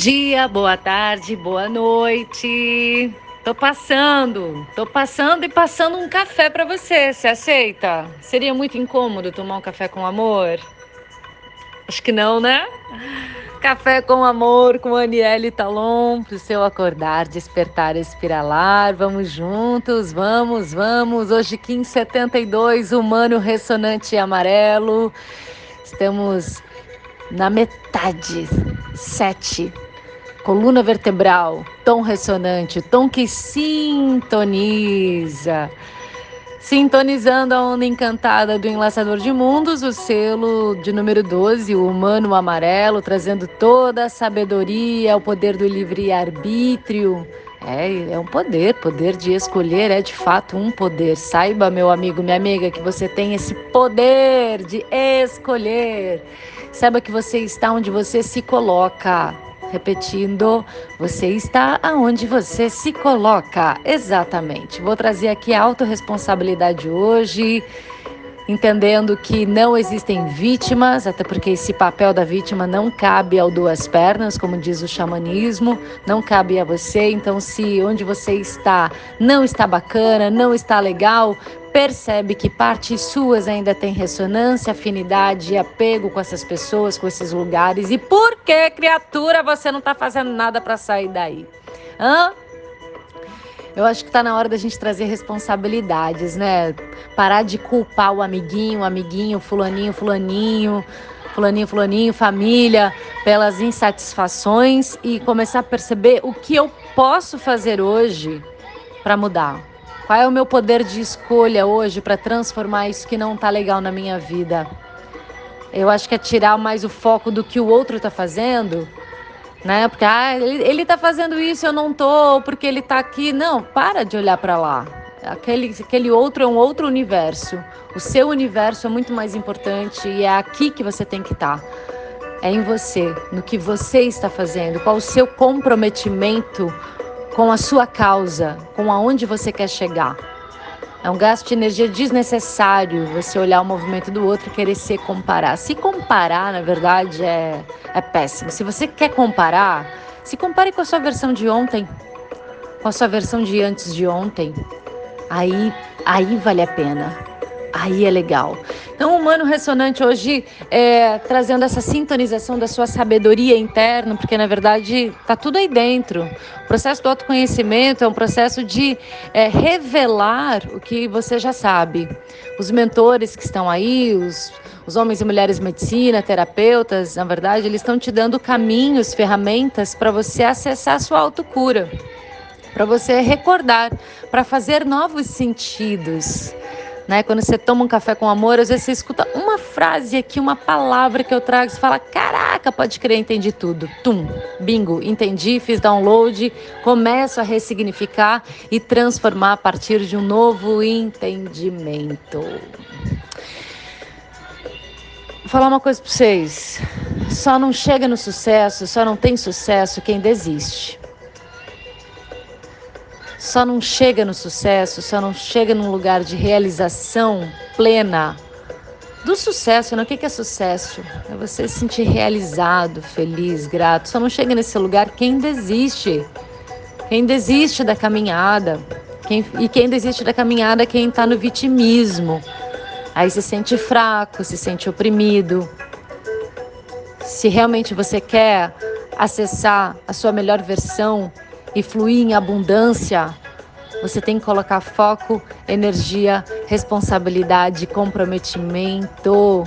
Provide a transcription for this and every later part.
dia, boa tarde, boa noite. Tô passando, tô passando e passando um café para você. Você aceita? Seria muito incômodo tomar um café com amor? Acho que não, né? Café com amor com Aniele Talon, pro seu acordar, despertar, espiralar. Vamos juntos, vamos, vamos. Hoje, 1572, humano ressonante amarelo. Estamos na metade, sete coluna vertebral, tom ressonante, tom que sintoniza. Sintonizando a onda encantada do Enlaçador de Mundos, o selo de número 12, o humano amarelo, trazendo toda a sabedoria, o poder do livre-arbítrio. É, é um poder, poder de escolher é de fato um poder. Saiba, meu amigo, minha amiga, que você tem esse poder de escolher. Saiba que você está onde você se coloca. Repetindo, você está aonde você se coloca. Exatamente. Vou trazer aqui a autorresponsabilidade hoje, entendendo que não existem vítimas, até porque esse papel da vítima não cabe ao duas pernas, como diz o xamanismo, não cabe a você. Então, se onde você está não está bacana, não está legal, percebe que partes suas ainda têm ressonância, afinidade e apego com essas pessoas, com esses lugares. E por que, criatura, você não está fazendo nada para sair daí? Hã? Eu acho que está na hora da gente trazer responsabilidades, né? Parar de culpar o amiguinho, o amiguinho, fulaninho, fulaninho, fulaninho, fulaninho, família, pelas insatisfações e começar a perceber o que eu posso fazer hoje para mudar qual é o meu poder de escolha hoje para transformar isso que não está legal na minha vida? Eu acho que é tirar mais o foco do que o outro está fazendo, né? Porque ah, ele está fazendo isso, eu não tô, porque ele está aqui. Não, para de olhar para lá. Aquele, aquele outro é um outro universo. O seu universo é muito mais importante e é aqui que você tem que estar. Tá. É em você, no que você está fazendo, qual o seu comprometimento com a sua causa, com aonde você quer chegar. É um gasto de energia desnecessário você olhar o movimento do outro e querer se comparar. Se comparar, na verdade, é, é péssimo. Se você quer comparar, se compare com a sua versão de ontem, com a sua versão de antes de ontem. Aí, aí vale a pena aí é legal. Então, o Humano Ressonante hoje é trazendo essa sintonização da sua sabedoria interna, porque na verdade está tudo aí dentro. O processo do autoconhecimento é um processo de é, revelar o que você já sabe. Os mentores que estão aí, os, os homens e mulheres medicina, terapeutas, na verdade, eles estão te dando caminhos, ferramentas para você acessar a sua autocura, para você recordar, para fazer novos sentidos. Né? Quando você toma um café com amor, às vezes você escuta uma frase aqui, uma palavra que eu trago, você fala: caraca, pode crer, entendi tudo. Tum, bingo, entendi, fiz download, começo a ressignificar e transformar a partir de um novo entendimento. Vou falar uma coisa para vocês: só não chega no sucesso, só não tem sucesso quem desiste só não chega no sucesso, só não chega num lugar de realização plena do sucesso, né? O que é sucesso? É você se sentir realizado, feliz, grato. Só não chega nesse lugar quem desiste. Quem desiste da caminhada. Quem, e quem desiste da caminhada é quem está no vitimismo. Aí se sente fraco, se sente oprimido. Se realmente você quer acessar a sua melhor versão, e fluir em abundância, você tem que colocar foco, energia, responsabilidade, comprometimento.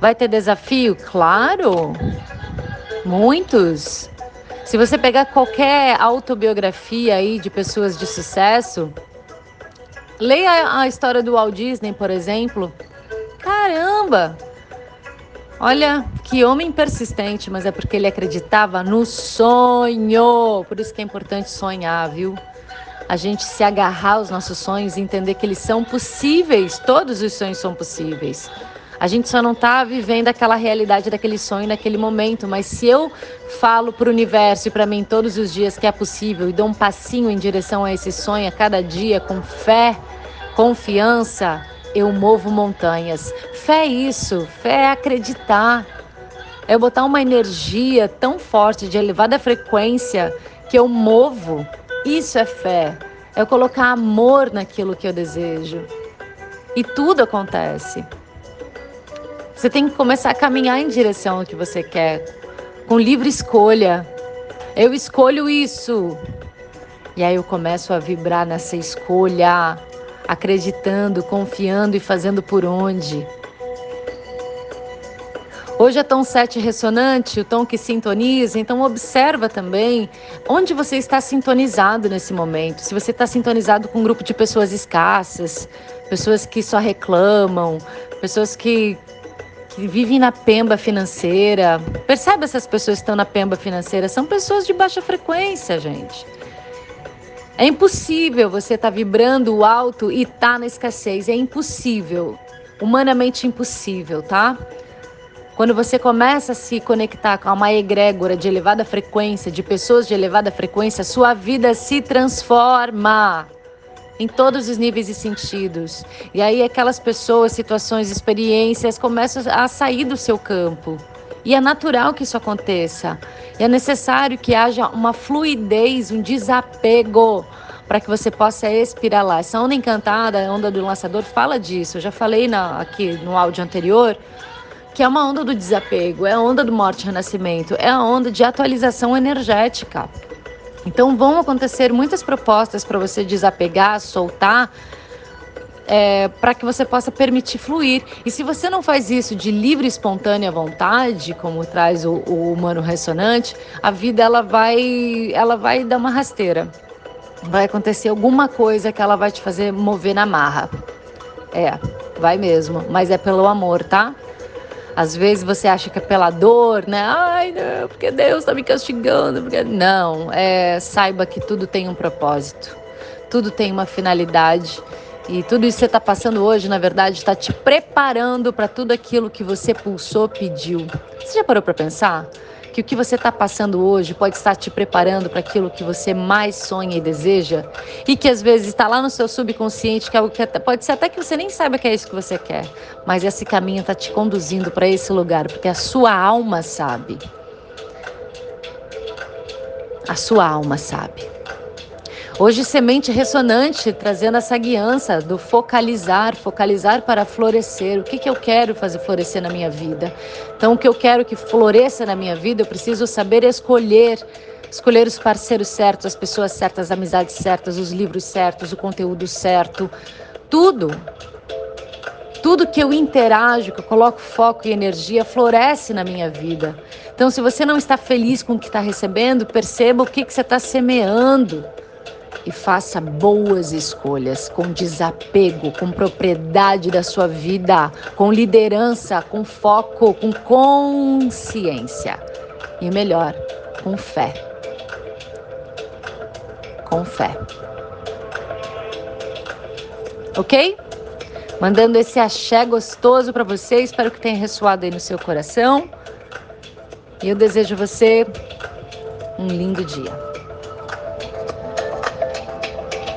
Vai ter desafio? Claro! Muitos. Se você pegar qualquer autobiografia aí de pessoas de sucesso, leia a história do Walt Disney, por exemplo. Caramba! Olha, que homem persistente, mas é porque ele acreditava no sonho. Por isso que é importante sonhar, viu? A gente se agarrar aos nossos sonhos e entender que eles são possíveis. Todos os sonhos são possíveis. A gente só não está vivendo aquela realidade daquele sonho naquele momento, mas se eu falo para o universo e para mim todos os dias que é possível e dou um passinho em direção a esse sonho a cada dia com fé, confiança, eu movo montanhas. Fé é isso, fé é acreditar. É botar uma energia tão forte de elevada frequência que eu movo. Isso é fé. É eu colocar amor naquilo que eu desejo. E tudo acontece. Você tem que começar a caminhar em direção ao que você quer, com livre escolha. Eu escolho isso. E aí eu começo a vibrar nessa escolha, acreditando, confiando e fazendo por onde. Hoje é tom 7 ressonante, o tom que sintoniza, então observa também onde você está sintonizado nesse momento. Se você está sintonizado com um grupo de pessoas escassas, pessoas que só reclamam, pessoas que, que vivem na pemba financeira. Percebe essas pessoas que estão na pemba financeira? São pessoas de baixa frequência, gente. É impossível você estar tá vibrando alto e estar tá na escassez. É impossível. Humanamente impossível, tá? Quando você começa a se conectar com uma egrégora de elevada frequência, de pessoas de elevada frequência, sua vida se transforma em todos os níveis e sentidos. E aí aquelas pessoas, situações, experiências começam a sair do seu campo. E é natural que isso aconteça. E é necessário que haja uma fluidez, um desapego para que você possa espiralar. Essa onda encantada, a onda do lançador, fala disso. Eu já falei na, aqui no áudio anterior que é uma onda do desapego, é a onda do morte e renascimento, é a onda de atualização energética. Então vão acontecer muitas propostas para você desapegar, soltar, é, para que você possa permitir fluir. E se você não faz isso de livre espontânea vontade, como traz o, o humano ressonante, a vida ela vai, ela vai dar uma rasteira. Vai acontecer alguma coisa que ela vai te fazer mover na marra. É, vai mesmo, mas é pelo amor, tá? Às vezes você acha que é pela dor, né? Ai, não, porque Deus está me castigando. Porque... Não, é, saiba que tudo tem um propósito, tudo tem uma finalidade. E tudo isso que você está passando hoje, na verdade, está te preparando para tudo aquilo que você pulsou, pediu. Você já parou para pensar? Que o que você está passando hoje pode estar te preparando para aquilo que você mais sonha e deseja e que às vezes está lá no seu subconsciente, que é algo que pode ser até que você nem saiba que é isso que você quer, mas esse caminho está te conduzindo para esse lugar, porque a sua alma sabe. A sua alma sabe. Hoje, semente ressonante, trazendo essa guiança do focalizar, focalizar para florescer. O que, que eu quero fazer florescer na minha vida? Então, o que eu quero que floresça na minha vida, eu preciso saber escolher. Escolher os parceiros certos, as pessoas certas, as amizades certas, os livros certos, o conteúdo certo, tudo. Tudo que eu interajo, que eu coloco foco e energia, floresce na minha vida. Então, se você não está feliz com o que está recebendo, perceba o que, que você está semeando e faça boas escolhas com desapego, com propriedade da sua vida, com liderança, com foco, com consciência e melhor, com fé. Com fé. Ok? Mandando esse axé gostoso para você, espero que tenha ressoado aí no seu coração. E eu desejo você um lindo dia.